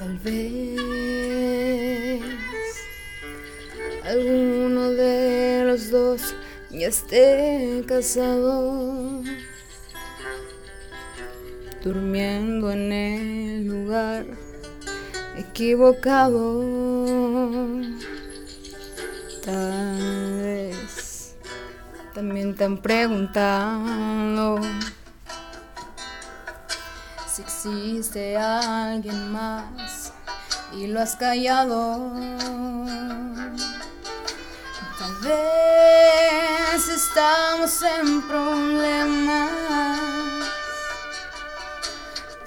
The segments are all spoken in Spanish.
Tal vez alguno de los dos ya esté casado, durmiendo en el lugar equivocado. Tal vez también te han preguntado existe alguien más y lo has callado. Tal vez estamos en problemas.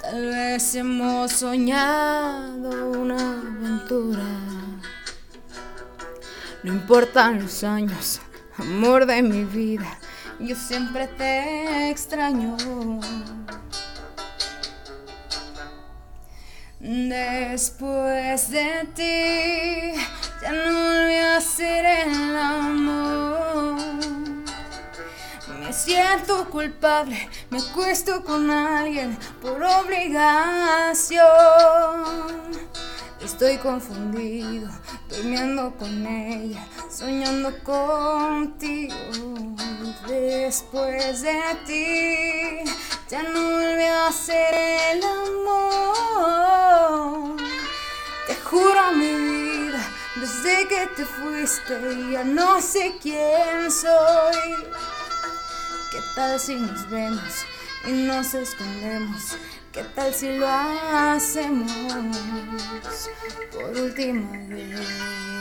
Tal vez hemos soñado una aventura. No importan los años, amor de mi vida. Yo siempre te extraño. Después de ti, ya no volví a ser el amor. Me siento culpable, me acuesto con alguien por obligación. Estoy confundido, durmiendo con ella, soñando contigo. Después de ti, ya no volví a ser el amor. Desde que te fuiste ya no sé quién soy. ¿Qué tal si nos vemos y nos escondemos? ¿Qué tal si lo hacemos por última vez?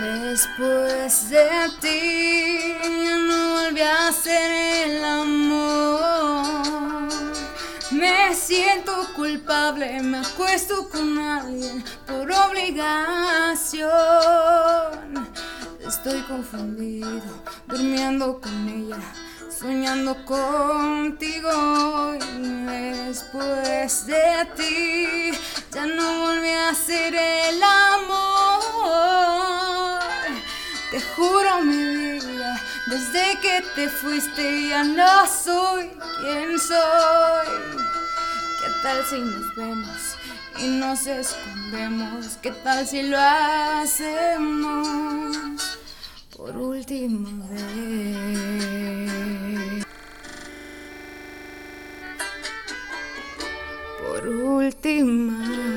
Después de ti no volví a ser el amor. Me siento culpable, me acuesto con alguien por obligación. Estoy confundido, durmiendo con ella, soñando contigo. Y después de ti ya no volví a ser el amor. Juro mi vida, desde que te fuiste ya no soy quien soy. ¿Qué tal si nos vemos y nos escondemos? ¿Qué tal si lo hacemos por última vez? Por última vez.